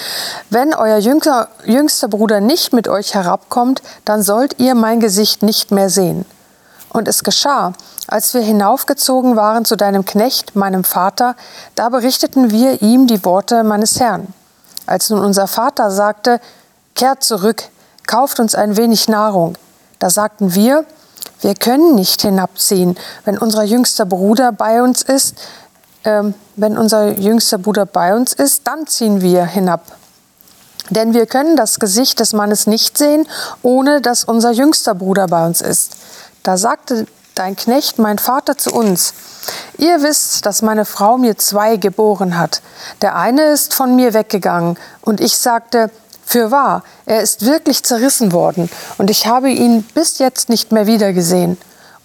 wenn euer jüngster, jüngster Bruder nicht mit euch herabkommt, dann sollt ihr mein Gesicht nicht mehr sehen. Und es geschah, als wir hinaufgezogen waren zu deinem Knecht, meinem Vater, da berichteten wir ihm die Worte meines Herrn. Als nun unser Vater sagte, kehrt zurück, kauft uns ein wenig Nahrung, da sagten wir, wir können nicht hinabziehen, wenn unser jüngster Bruder bei uns ist. Ähm, wenn unser jüngster Bruder bei uns ist, dann ziehen wir hinab. Denn wir können das Gesicht des Mannes nicht sehen, ohne dass unser jüngster Bruder bei uns ist. Da sagte dein Knecht, mein Vater, zu uns, ihr wisst, dass meine Frau mir zwei geboren hat. Der eine ist von mir weggegangen, und ich sagte, für wahr, er ist wirklich zerrissen worden, und ich habe ihn bis jetzt nicht mehr wiedergesehen.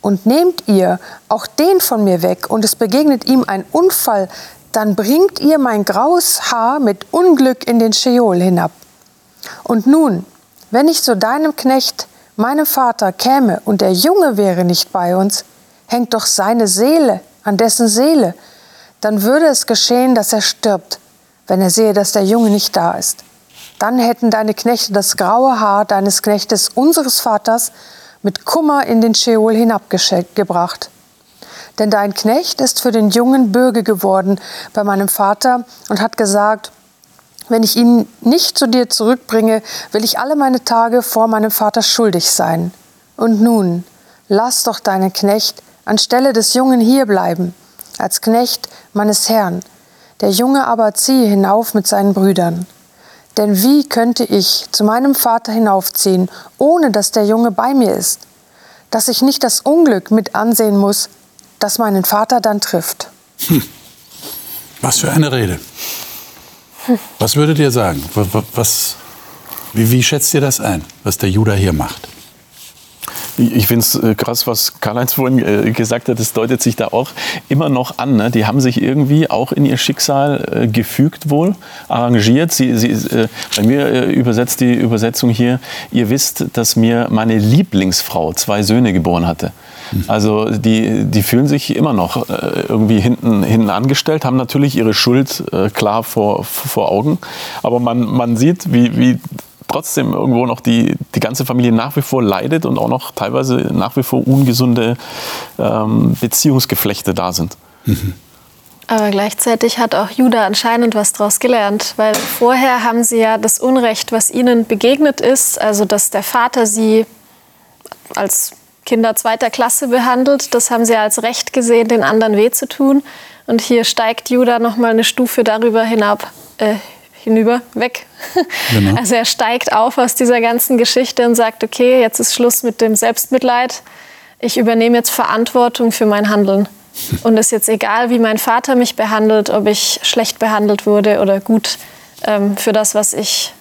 Und nehmt ihr auch den von mir weg, und es begegnet ihm ein Unfall, dann bringt ihr mein graues Haar mit Unglück in den Scheol hinab. Und nun, wenn ich zu deinem Knecht, meinem Vater, käme, und der Junge wäre nicht bei uns, hängt doch seine Seele an dessen Seele, dann würde es geschehen, dass er stirbt, wenn er sehe, dass der Junge nicht da ist. Dann hätten deine Knechte das graue Haar deines Knechtes unseres Vaters mit Kummer in den Scheol hinabgebracht. Denn dein Knecht ist für den Jungen Bürger geworden bei meinem Vater und hat gesagt, wenn ich ihn nicht zu dir zurückbringe, will ich alle meine Tage vor meinem Vater schuldig sein. Und nun, lass doch deinen Knecht anstelle des Jungen hier bleiben, als Knecht meines Herrn. Der Junge aber ziehe hinauf mit seinen Brüdern. Denn wie könnte ich zu meinem Vater hinaufziehen, ohne dass der Junge bei mir ist, dass ich nicht das Unglück mit ansehen muss, das meinen Vater dann trifft? Hm. Was für eine Rede. Was würdet ihr sagen? Was, wie, wie schätzt ihr das ein, was der Judah hier macht? Ich finde es äh, krass, was Karl-Heinz vorhin äh, gesagt hat. Das deutet sich da auch immer noch an. Ne? Die haben sich irgendwie auch in ihr Schicksal äh, gefügt wohl, arrangiert. Sie, sie, bei mir übersetzt die Übersetzung hier, ihr wisst, dass mir meine Lieblingsfrau zwei Söhne geboren hatte. Mhm. Also die, die fühlen sich immer noch irgendwie hinten, hinten angestellt, haben natürlich ihre Schuld klar vor, vor Augen. Aber man, man sieht, wie, wie trotzdem irgendwo noch die, die ganze Familie nach wie vor leidet und auch noch teilweise nach wie vor ungesunde ähm, Beziehungsgeflechte da sind. Mhm. Aber gleichzeitig hat auch Judah anscheinend was daraus gelernt, weil vorher haben sie ja das Unrecht, was ihnen begegnet ist, also dass der Vater sie als Kinder zweiter Klasse behandelt, das haben sie als Recht gesehen, den anderen weh zu tun. Und hier steigt Judah noch mal eine Stufe darüber hinab, äh, hinüber, weg. Genau. Also er steigt auf aus dieser ganzen Geschichte und sagt, okay, jetzt ist Schluss mit dem Selbstmitleid. Ich übernehme jetzt Verantwortung für mein Handeln. Und es ist jetzt egal, wie mein Vater mich behandelt, ob ich schlecht behandelt wurde oder gut. Ähm, für das, was ich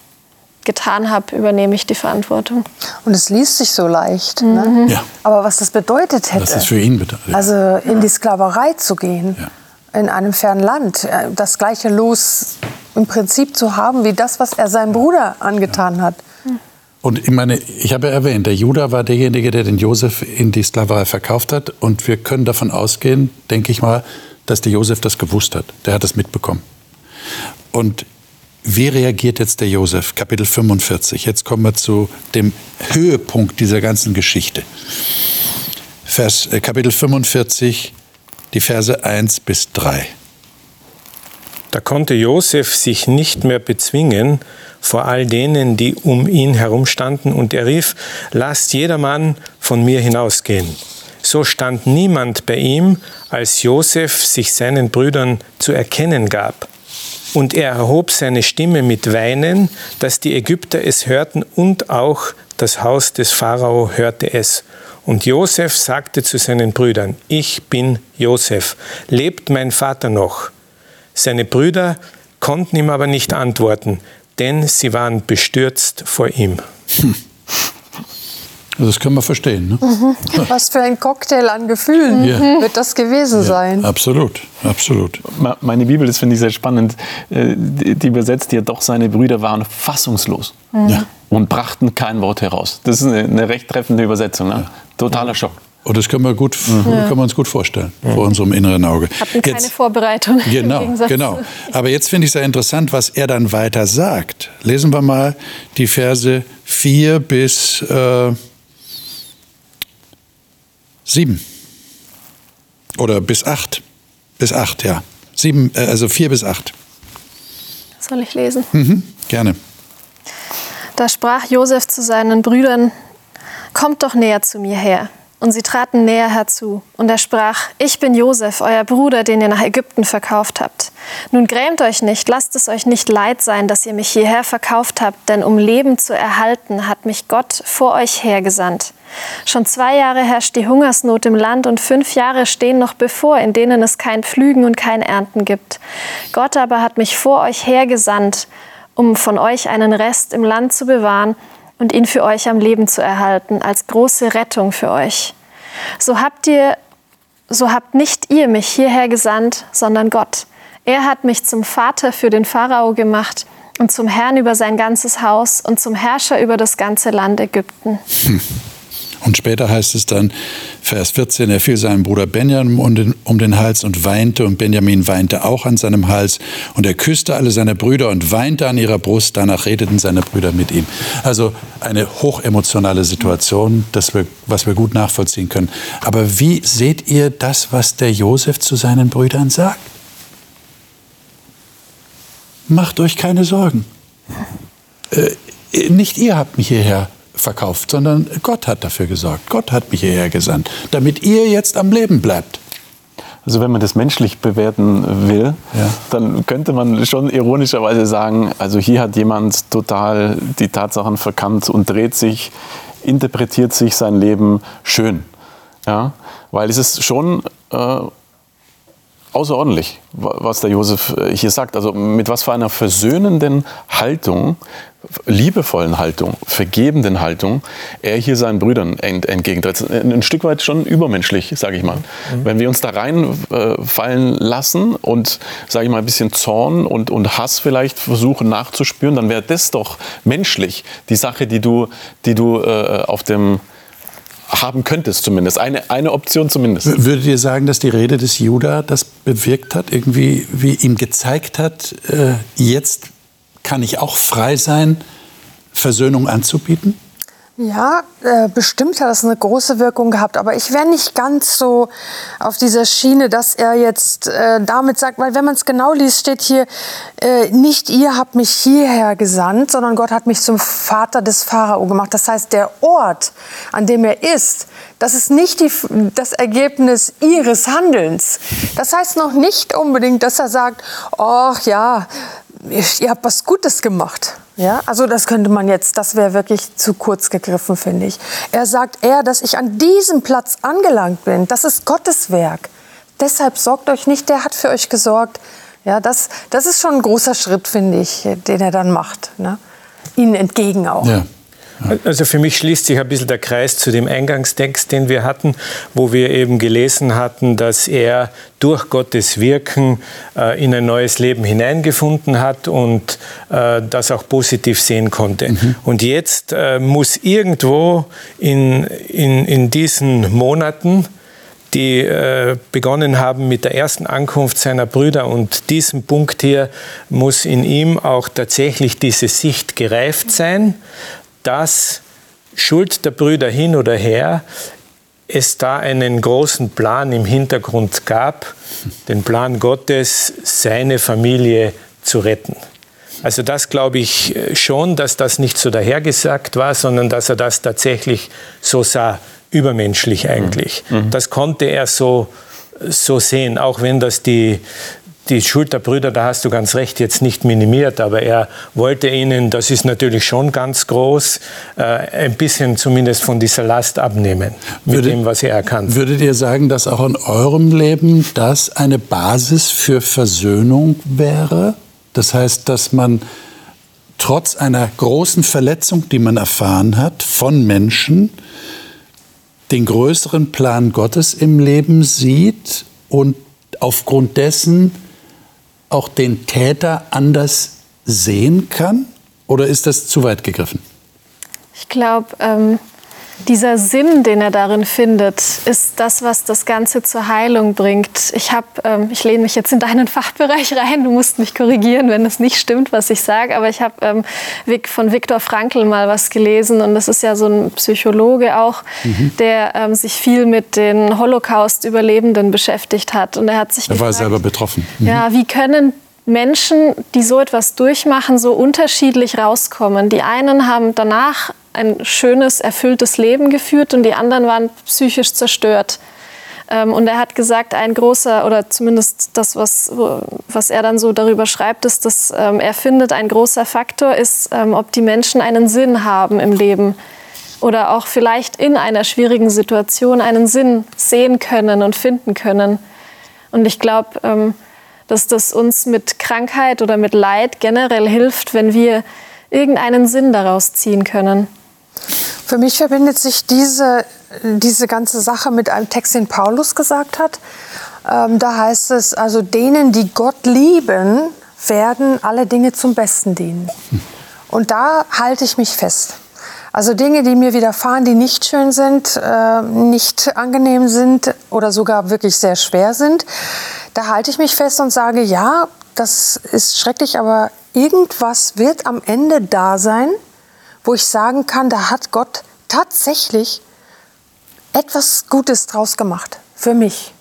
getan habe, übernehme ich die Verantwortung. Und es liest sich so leicht. Ne? Mhm. Ne? Ja. Aber was das bedeutet hätte. Was das für ihn bedeutet. Also in die Sklaverei zu gehen, ja. In einem fernen Land, äh, das gleiche Los im Prinzip zu haben wie das, was er seinem Bruder angetan hat. Und ich meine, ich habe ja erwähnt, der Judah war derjenige, der den Josef in die Sklaverei verkauft hat. Und wir können davon ausgehen, denke ich mal, dass der Josef das gewusst hat. Der hat das mitbekommen. Und wie reagiert jetzt der Josef? Kapitel 45. Jetzt kommen wir zu dem Höhepunkt dieser ganzen Geschichte. Vers, äh, Kapitel 45, die Verse 1 bis 3. Da konnte Josef sich nicht mehr bezwingen vor all denen, die um ihn herumstanden, und er rief, lasst jedermann von mir hinausgehen. So stand niemand bei ihm, als Josef sich seinen Brüdern zu erkennen gab. Und er erhob seine Stimme mit Weinen, dass die Ägypter es hörten und auch das Haus des Pharao hörte es. Und Josef sagte zu seinen Brüdern, ich bin Josef, lebt mein Vater noch? Seine Brüder konnten ihm aber nicht antworten, denn sie waren bestürzt vor ihm. Hm. Das können wir verstehen. Ne? Mhm. Was für ein Cocktail an Gefühlen Ja. wird das gewesen sein. Absolut, absolut. Meine Bibel, das finde ich sehr spannend, äh, die die übersetzt ja, doch seine Brüder waren fassungslos Ja. Und brachten kein Wort heraus. Das ist eine, eine recht treffende Übersetzung. Ne? Totaler Schock. Und das können wir, gut, können wir uns gut vorstellen, vor unserem inneren Auge. Hatten keine Jetzt- Vorbereitung. Genau, genau. Aber jetzt finde ich sehr interessant, was er dann weiter sagt. Lesen wir mal die Verse 4 bis äh, 7. Oder bis 8. Bis 8, ja. Sieben, äh, also 4 bis 8. Soll ich lesen? Mhm, gerne. Da sprach Josef zu seinen Brüdern: Kommt doch näher zu mir her. Und sie traten näher herzu. Und er sprach: Ich bin Josef, euer Bruder, den ihr nach Ägypten verkauft habt. Nun grämt euch nicht, lasst es euch nicht leid sein, dass ihr mich hierher verkauft habt, denn um Leben zu erhalten, hat mich Gott vor euch hergesandt. Schon zwei Jahre herrscht die Hungersnot im Land und fünf Jahre stehen noch bevor, in denen es kein Pflügen und kein Ernten gibt. Gott aber hat mich vor euch hergesandt, um von euch einen Rest im Land zu bewahren und ihn für euch am Leben zu erhalten, als große Rettung für euch. So habt ihr, so habt nicht ihr mich hierher gesandt, sondern Gott. Er hat mich zum Vater für den Pharao gemacht und zum Herrn über sein ganzes Haus und zum Herrscher über das ganze Land Ägypten. Und später heißt es dann, Vers 14, er fiel seinem Bruder Benjamin um den, um den Hals und weinte, und Benjamin weinte auch an seinem Hals, und er küsste alle seine Brüder und weinte an ihrer Brust, danach redeten seine Brüder mit ihm. Also eine hochemotionale Situation, das wir, was wir gut nachvollziehen können. Aber wie seht ihr das, was der Josef zu seinen Brüdern sagt? Macht euch keine Sorgen. Äh, nicht ihr habt mich hierher verkauft, sondern Gott hat dafür gesorgt. Gott hat mich hierher gesandt, damit ihr jetzt am Leben bleibt. Also wenn man das menschlich bewerten will, Ja. dann könnte man schon ironischerweise sagen, also hier hat jemand total die Tatsachen verkannt und dreht sich, interpretiert sich sein Leben schön. Ja? Weil es ist schon äh, außerordentlich, wa- was der Josef äh, hier sagt. Also mit was für einer versöhnenden Haltung, liebevollen Haltung, vergebenden Haltung er hier seinen Brüdern ent entgegentritt. Ein, Stück weit schon übermenschlich, sage ich mal. Wenn wir uns da reinfallen äh, fallen lassen und, sage ich mal, ein bisschen Zorn und, und Hass vielleicht versuchen nachzuspüren, dann wäre das doch menschlich, die Sache, die du, die du äh, auf dem haben könntest zumindest. Eine, eine Option zumindest. Würdet ihr sagen, dass die Rede des Judah das bewirkt hat, irgendwie wie ihm gezeigt hat, äh, jetzt kann ich auch frei sein, Versöhnung anzubieten? Ja, äh, bestimmt hat das eine große Wirkung gehabt, aber ich wäre nicht ganz so auf dieser Schiene, dass er jetzt äh, damit sagt, weil wenn man es genau liest, steht hier, äh, nicht ihr habt mich hierher gesandt, sondern Gott hat mich zum Vater des Pharao gemacht. Das heißt, der Ort, an dem er ist, das ist nicht die, das Ergebnis ihres Handelns. Das heißt noch nicht unbedingt, dass er sagt, ach ja, ihr habt was Gutes gemacht. Ja, also das könnte man jetzt, das wäre wirklich zu kurz gegriffen, finde ich. Er sagt eher, dass ich an diesem Platz angelangt bin. Das ist Gottes Werk. Deshalb sorgt euch nicht, der hat für euch gesorgt. Ja, das, das ist schon ein großer Schritt, finde ich, den er dann macht. Ne? Ihnen entgegen auch. Ja. Also für mich schließt sich ein bisschen der Kreis zu dem Eingangstext, den wir hatten, wo wir eben gelesen hatten, dass er durch Gottes Wirken äh, in ein neues Leben hineingefunden hat und äh, das auch positiv sehen konnte. Und jetzt äh, muss irgendwo in, in, in diesen Monaten die äh, begonnen haben mit der ersten Ankunft seiner Brüder. Und diesem Punkt hier muss in ihm auch tatsächlich diese Sicht gereift sein, dass Schuld der Brüder hin oder her, es da einen großen Plan im Hintergrund gab, den Plan Gottes, seine Familie zu retten. Also das glaube ich äh, schon, dass das nicht so dahergesagt war, sondern dass er das tatsächlich so sah, übermenschlich eigentlich. Das konnte er so, so sehen, auch wenn das die, die Schuld der Brüder, da hast du ganz recht, jetzt nicht minimiert, aber er wollte ihnen, das ist natürlich schon ganz groß, äh, ein bisschen zumindest von dieser Last abnehmen, mit Würde- dem, was er erkannt. Würdet ihr sagen, dass auch in eurem Leben das eine Basis für Versöhnung wäre? Das heißt, dass man trotz einer großen Verletzung, die man erfahren hat von Menschen, den größeren Plan Gottes im Leben sieht und aufgrund dessen auch den Täter anders sehen kann? Oder ist das zu weit gegriffen? Ich glaube, ähm, dieser Sinn, den er darin findet, ist das, was das Ganze zur Heilung bringt. Ich habe, ähm, ich lehne mich jetzt in deinen Fachbereich rein. Du musst mich korrigieren, wenn es nicht stimmt, was ich sage. Aber ich habe ähm, von Viktor Frankl mal was gelesen und das ist ja so ein Psychologe auch, mhm. der ähm, sich viel mit den Holocaust-Überlebenden beschäftigt hat. Und er hat sich er war selber betroffen. Mhm. Ja, wie können Menschen, die so etwas durchmachen, so unterschiedlich rauskommen. Die einen haben danach ein schönes, erfülltes Leben geführt und die anderen waren psychisch zerstört. Ähm, und er hat gesagt, ein großer, oder zumindest das, was, was er dann so darüber schreibt, ist, dass ähm, er findet, ein großer Faktor ist, ähm, ob die Menschen einen Sinn haben im Leben oder auch vielleicht in einer schwierigen Situation einen Sinn sehen können und finden können. Und ich glaube, dass das uns mit Krankheit oder mit Leid generell hilft, wenn wir irgendeinen Sinn daraus ziehen können. Für mich verbindet sich diese, diese ganze Sache mit einem Text, den Paulus gesagt hat. Ähm, da heißt es, also denen, die Gott lieben, werden alle Dinge zum Besten dienen. Und da halte ich mich fest. Also Dinge, die mir widerfahren, die nicht schön sind, äh, nicht angenehm sind oder sogar wirklich sehr schwer sind, da halte ich mich fest und sage, ja, das ist schrecklich, aber irgendwas wird am Ende da sein, wo ich sagen kann, da hat Gott tatsächlich etwas Gutes draus gemacht für mich.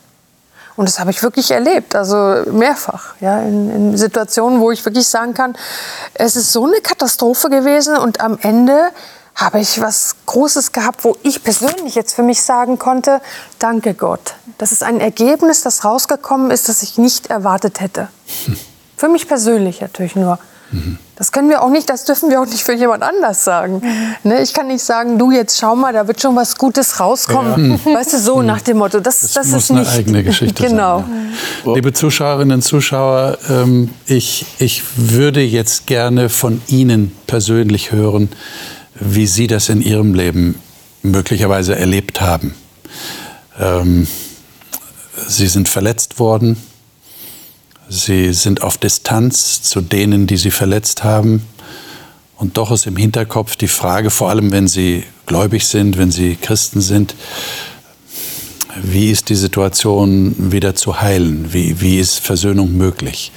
Und das habe ich wirklich erlebt, also mehrfach, ja, in, in, Situationen, wo ich wirklich sagen kann, es ist so eine Katastrophe gewesen und am Ende habe ich was Großes gehabt, wo ich persönlich jetzt für mich sagen konnte, danke Gott. Das ist ein Ergebnis, das rausgekommen ist, das ich nicht erwartet hätte. Für mich persönlich natürlich nur. Das können wir auch nicht, das dürfen wir auch nicht für jemand anders sagen. Mhm. Ne, ich kann nicht sagen, du jetzt schau mal, da wird schon was Gutes rauskommen. Ja. Weißt du, so nach dem Motto. Das, das, das muss ist eine eigene Geschichte genau. sein. Genau. Liebe Zuschauerinnen und Zuschauer, ähm, ich, ich würde jetzt gerne von Ihnen persönlich hören, wie Sie das in Ihrem Leben möglicherweise erlebt haben. Ähm, Sie sind verletzt worden Sie sind auf Distanz zu denen, die sie verletzt haben. Und doch ist im Hinterkopf die Frage, vor allem wenn sie gläubig sind, wenn sie Christen sind, wie ist die Situation wieder zu heilen? Wie, wie ist Versöhnung möglich?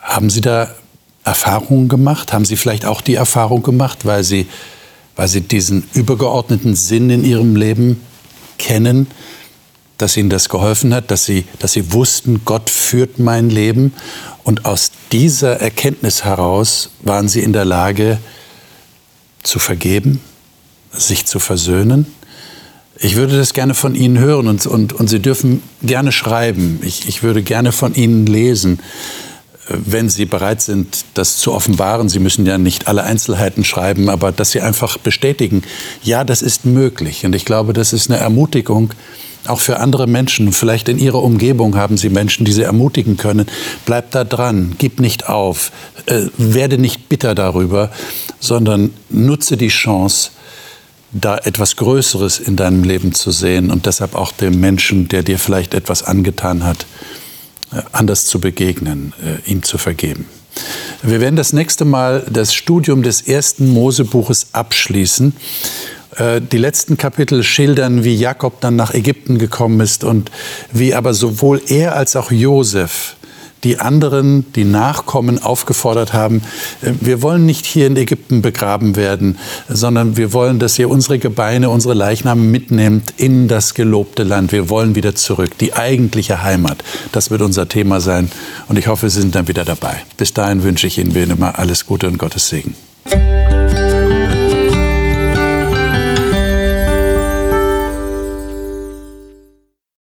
Haben Sie da Erfahrungen gemacht? Haben Sie vielleicht auch die Erfahrung gemacht, weil Sie, weil Sie diesen übergeordneten Sinn in Ihrem Leben kennen, dass ihnen das geholfen hat, dass sie, dass sie wussten, Gott führt mein Leben. Und aus dieser Erkenntnis heraus waren sie in der Lage zu vergeben, sich zu versöhnen. Ich würde das gerne von Ihnen hören und, und, und Sie dürfen gerne schreiben. Ich, ich würde gerne von Ihnen lesen, wenn Sie bereit sind, das zu offenbaren. Sie müssen ja nicht alle Einzelheiten schreiben, aber dass Sie einfach bestätigen, ja, das ist möglich. Und ich glaube, das ist eine Ermutigung, auch für andere Menschen. Vielleicht in Ihrer Umgebung haben Sie Menschen, die Sie ermutigen können. Bleib da dran, gib nicht auf, äh, werde nicht bitter darüber, sondern nutze die Chance, da etwas Größeres in deinem Leben zu sehen und deshalb auch dem Menschen, der dir vielleicht etwas angetan hat, äh, anders zu begegnen, äh, ihm zu vergeben. Wir werden das nächste Mal das Studium des ersten Mosebuches abschließen. Äh, die letzten Kapitel schildern, wie Jakob dann nach Ägypten gekommen ist und wie aber sowohl er als auch Josef die anderen, die Nachkommen aufgefordert haben, äh, wir wollen nicht hier in Ägypten begraben werden, sondern wir wollen, dass ihr unsere Gebeine, unsere Leichname mitnehmt in das gelobte Land. Wir wollen wieder zurück, die eigentliche Heimat. Das wird unser Thema sein und ich hoffe, Sie sind dann wieder dabei. Bis dahin wünsche ich Ihnen wie immer alles Gute und Gottes Segen.